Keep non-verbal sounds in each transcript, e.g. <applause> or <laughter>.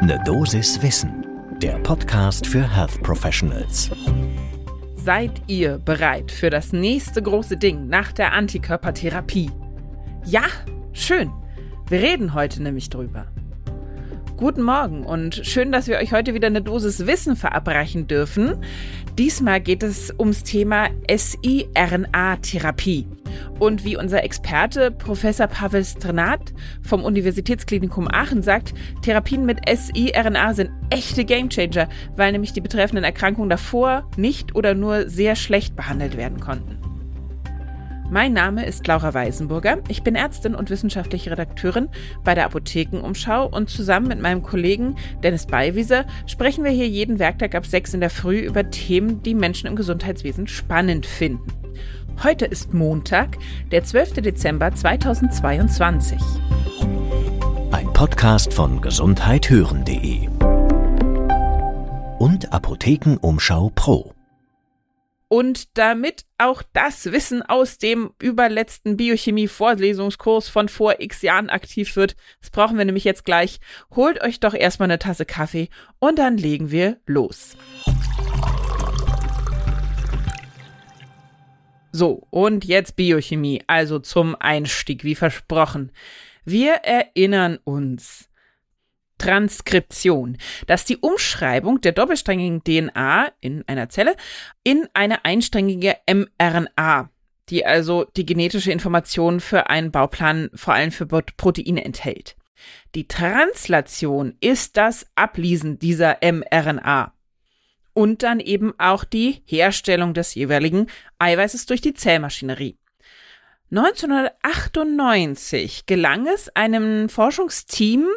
Ne Dosis Wissen, der Podcast für Health Professionals. Seid ihr bereit für das nächste große Ding nach der Antikörpertherapie? Ja, schön. Wir reden heute nämlich drüber. Guten Morgen und schön, dass wir euch heute wieder eine Dosis Wissen verabreichen dürfen. Diesmal geht es ums Thema siRNA-Therapie. Und wie unser Experte Professor Pavel Strenat vom Universitätsklinikum Aachen sagt, Therapien mit siRNA sind echte Gamechanger, weil nämlich die betreffenden Erkrankungen davor nicht oder nur sehr schlecht behandelt werden konnten. Mein Name ist Laura Weisenburger. Ich bin Ärztin und wissenschaftliche Redakteurin bei der Apothekenumschau und zusammen mit meinem Kollegen Dennis Beiwieser sprechen wir hier jeden Werktag ab 6 in der Früh über Themen, die Menschen im Gesundheitswesen spannend finden. Heute ist Montag, der 12. Dezember 2022. Ein Podcast von gesundheithören.de und Apothekenumschau Pro. Und damit auch das Wissen aus dem überletzten Biochemie-Vorlesungskurs von vor x Jahren aktiv wird, das brauchen wir nämlich jetzt gleich, holt euch doch erstmal eine Tasse Kaffee und dann legen wir los. So, und jetzt Biochemie, also zum Einstieg, wie versprochen. Wir erinnern uns. Transkription. Das ist die Umschreibung der doppelsträngigen DNA in einer Zelle in eine einsträngige mRNA, die also die genetische Information für einen Bauplan vor allem für Proteine enthält. Die Translation ist das Ablesen dieser mRNA und dann eben auch die Herstellung des jeweiligen Eiweißes durch die Zellmaschinerie. 1998 gelang es einem Forschungsteam,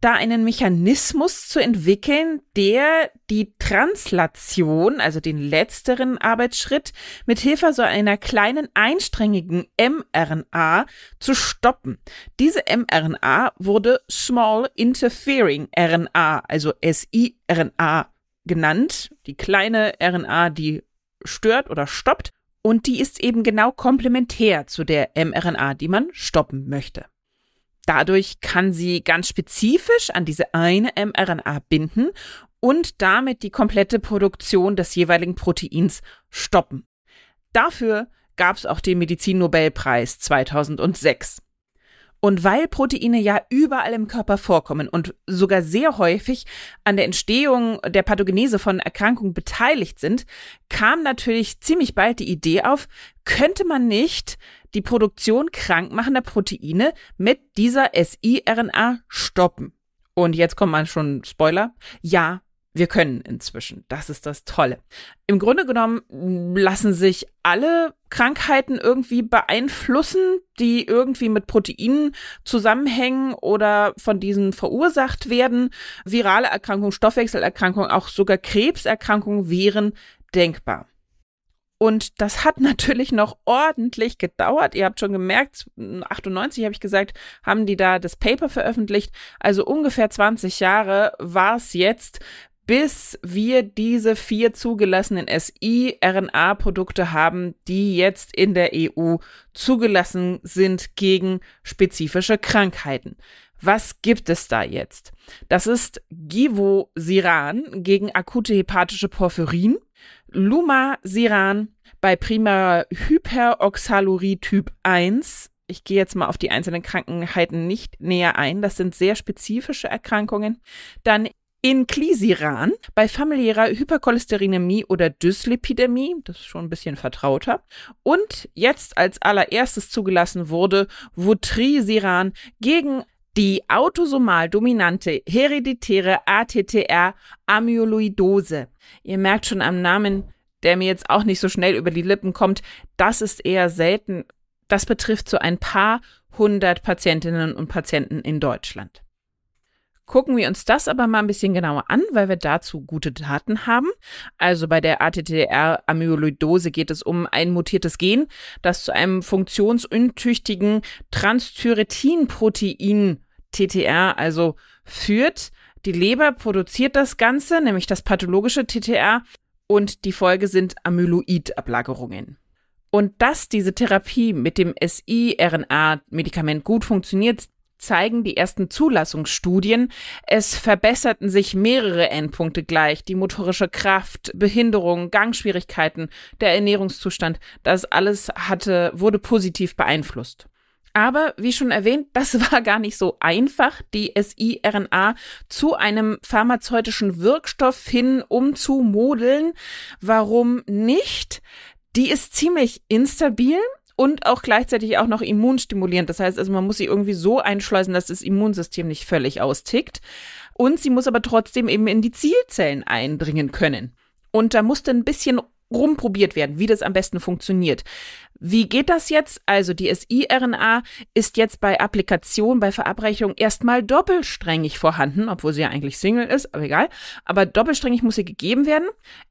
da einen Mechanismus zu entwickeln, der die Translation, also den letzteren Arbeitsschritt, mit Hilfe so einer kleinen einsträngigen mRNA zu stoppen. Diese mRNA wurde Small Interfering RNA, also siRNA genannt, die kleine RNA, die stört oder stoppt und die ist eben genau komplementär zu der mRNA, die man stoppen möchte. Dadurch kann sie ganz spezifisch an diese eine mRNA binden und damit die komplette Produktion des jeweiligen Proteins stoppen. Dafür gab es auch den Medizinnobelpreis 2006. Und weil Proteine ja überall im Körper vorkommen und sogar sehr häufig an der Entstehung der Pathogenese von Erkrankungen beteiligt sind, kam natürlich ziemlich bald die Idee auf, könnte man nicht die Produktion krankmachender Proteine mit dieser siRNA stoppen? Und jetzt kommt man schon Spoiler. Ja, wir können inzwischen. Das ist das Tolle. Im Grunde genommen lassen sich alle Krankheiten irgendwie beeinflussen, die irgendwie mit Proteinen zusammenhängen oder von diesen verursacht werden. Virale Erkrankungen, Stoffwechselerkrankungen, auch sogar Krebserkrankungen wären denkbar. Und das hat <laughs> natürlich noch ordentlich gedauert. Ihr habt schon gemerkt, 98 habe ich gesagt, haben die da das Paper veröffentlicht. Also ungefähr 20 Jahre war es jetzt, bis wir diese vier zugelassenen siRNA-Produkte haben, die jetzt in der EU zugelassen sind gegen spezifische Krankheiten. Was gibt es da jetzt? Das ist Givosiran gegen akute hepatische Porphyrin, Lumasiran bei primärer Hyperoxalurie Typ 1, ich gehe jetzt mal auf die einzelnen Krankheiten nicht näher ein. Das sind sehr spezifische Erkrankungen. Dann Inclisiran bei familiärer Hypercholesterinämie oder Dyslipidämie, das ist schon ein bisschen vertrauter. Und jetzt als allererstes zugelassen wurde Vutrisiran gegen die autosomal dominante hereditäre ATTR-Amyloidose. Ihr merkt schon am Namen, der mir jetzt auch nicht so schnell über die Lippen kommt, das ist eher selten. Das betrifft so ein paar hundert Patientinnen und Patienten in Deutschland. Gucken wir uns das aber mal ein bisschen genauer an, weil wir dazu gute Daten haben. Also bei der ATTR-Amyloidose geht es um ein mutiertes Gen, das zu einem funktionsuntüchtigen Transthyretin-Protein TTR also führt. Die Leber produziert das Ganze, nämlich das pathologische TTR, und die Folge sind Amyloid-Ablagerungen. Und dass diese Therapie mit dem siRNA-Medikament gut funktioniert, zeigen die ersten Zulassungsstudien. Es verbesserten sich mehrere Endpunkte gleich. Die motorische Kraft, Behinderung, Gangschwierigkeiten, der Ernährungszustand. Das alles hatte, wurde positiv beeinflusst. Aber wie schon erwähnt, das <laughs> war gar nicht so einfach, die siRNA zu einem pharmazeutischen Wirkstoff hin umzumodeln. Warum nicht? Die ist ziemlich instabil und auch gleichzeitig auch noch immunstimulierend. Das heißt also, man muss sie irgendwie so einschleusen, dass das Immunsystem nicht völlig austickt. Und sie muss aber trotzdem eben in die Zielzellen eindringen können. Und da musste ein bisschen rumprobiert werden, wie das am besten funktioniert. Wie geht das jetzt? Also die siRNA ist jetzt bei Applikation, bei Verabreichung erstmal doppelsträngig vorhanden, obwohl sie ja eigentlich Single ist, aber egal. Aber doppelsträngig muss sie gegeben werden,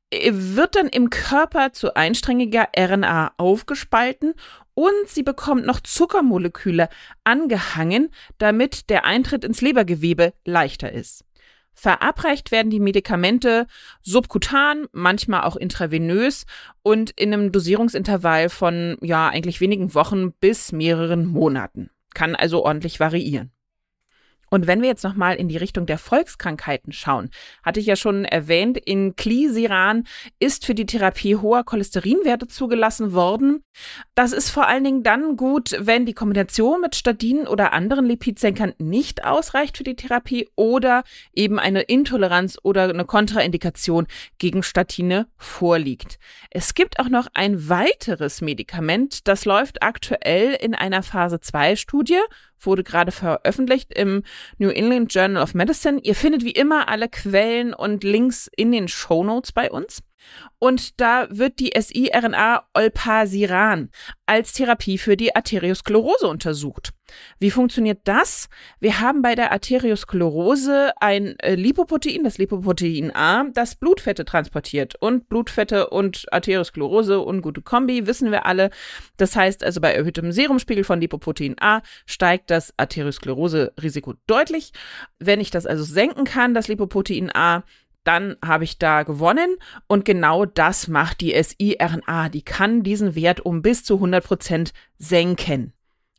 äh, wird dann im Körper zu einsträngiger RNA aufgespalten und sie bekommt noch Zuckermoleküle angehangen, damit der Eintritt ins Lebergewebe leichter ist. Verabreicht werden die Medikamente subkutan, manchmal auch intravenös und in einem Dosierungsintervall von ja eigentlich wenigen Wochen bis mehreren Monaten. Kann also ordentlich variieren. Und wenn wir jetzt nochmal in die Richtung der Volkskrankheiten schauen, hatte ich ja schon erwähnt, in Klisiran ist für die Therapie hoher Cholesterinwerte zugelassen worden. Das ist vor allen Dingen dann gut, wenn die Kombination mit Statinen oder anderen Lipidsenkern nicht ausreicht für die Therapie oder eben eine Intoleranz oder eine Kontraindikation gegen Statine vorliegt. Es gibt auch noch ein weiteres Medikament, das läuft aktuell in einer Phase 2 Studie wurde gerade veröffentlicht im New England Journal of Medicine. Ihr findet wie immer alle Quellen und Links in den Show Notes bei uns. Und da wird die siRNA Olpasiran als Therapie für die Arteriosklerose untersucht. Wie funktioniert das? Wir haben bei der Arteriosklerose ein äh, Lipoprotein, das Lipoprotein A, das Blutfette transportiert. Und Blutfette und Arteriosklerose, ungute Kombi, wissen wir alle. Das heißt also, bei erhöhtem Serumspiegel von Lipoprotein A steigt das Arteriosklerose-Risiko deutlich. Wenn ich das also senken kann, das Lipoprotein A, dann habe ich da gewonnen. Und genau das macht die siRNA. Die kann diesen Wert um bis zu 100 Prozent senken.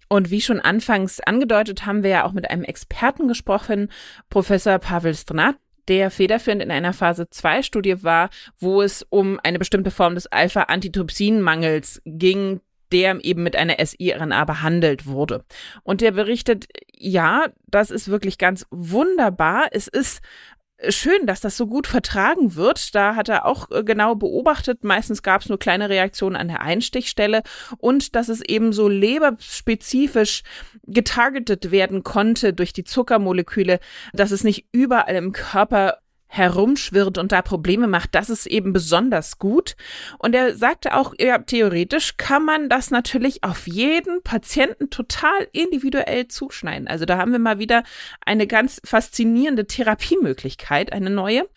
Und wie schon anfangs angedeutet, haben wir ja auch mit einem Experten gesprochen, Professor Pavel Stranat, der federführend in einer Phase 2 Studie war, wo es um eine bestimmte Form des Alpha-Antitrypsin-Mangels ging, der eben mit einer siRNA behandelt wurde. Und der berichtet, ja, das ist wirklich ganz wunderbar. Es ist schön, dass das so gut vertragen wird. Da hat er auch äh, genau beobachtet. Meistens gab es nur kleine Reaktionen an der Einstichstelle und dass es eben so leberspezifisch getargetet werden konnte durch die Zuckermoleküle, dass es nicht überall im Körper herumschwirrt und da Probleme macht, das ist eben besonders gut. Und er sagte auch, ja, theoretisch kann man das natürlich auf jeden Patienten total individuell zuschneiden. Also da haben wir mal wieder eine ganz faszinierende Therapiemöglichkeit, eine neue.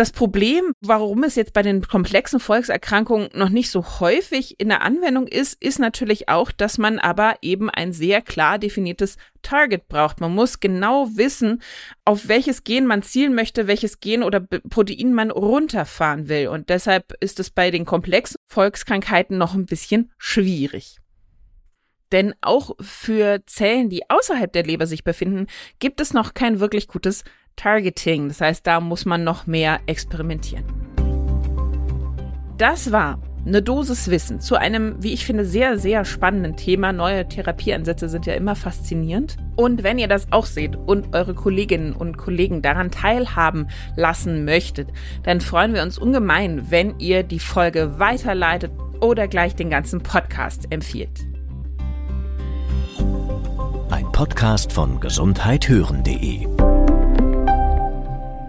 Das Problem, warum es jetzt bei den komplexen Volkserkrankungen noch nicht so häufig in der Anwendung ist, ist natürlich auch, dass man aber eben ein sehr klar definiertes Target braucht. Man muss genau wissen, auf welches Gen man zielen möchte, welches Gen oder Protein man runterfahren will. Und deshalb ist es bei den komplexen Volkskrankheiten noch ein bisschen schwierig. Denn auch für Zellen, die außerhalb der Leber sich befinden, gibt es noch kein wirklich gutes Targeting. Das heißt, da muss man noch mehr experimentieren. Das war eine Dosis Wissen zu einem, wie ich finde, sehr, sehr spannenden Thema. Neue Therapieansätze sind ja immer faszinierend. Und wenn ihr das auch seht und eure Kolleginnen und Kollegen daran teilhaben lassen möchtet, dann freuen wir uns ungemein, wenn ihr die Folge weiterleitet oder gleich den ganzen Podcast empfiehlt. Ein Podcast von gesundheithören.de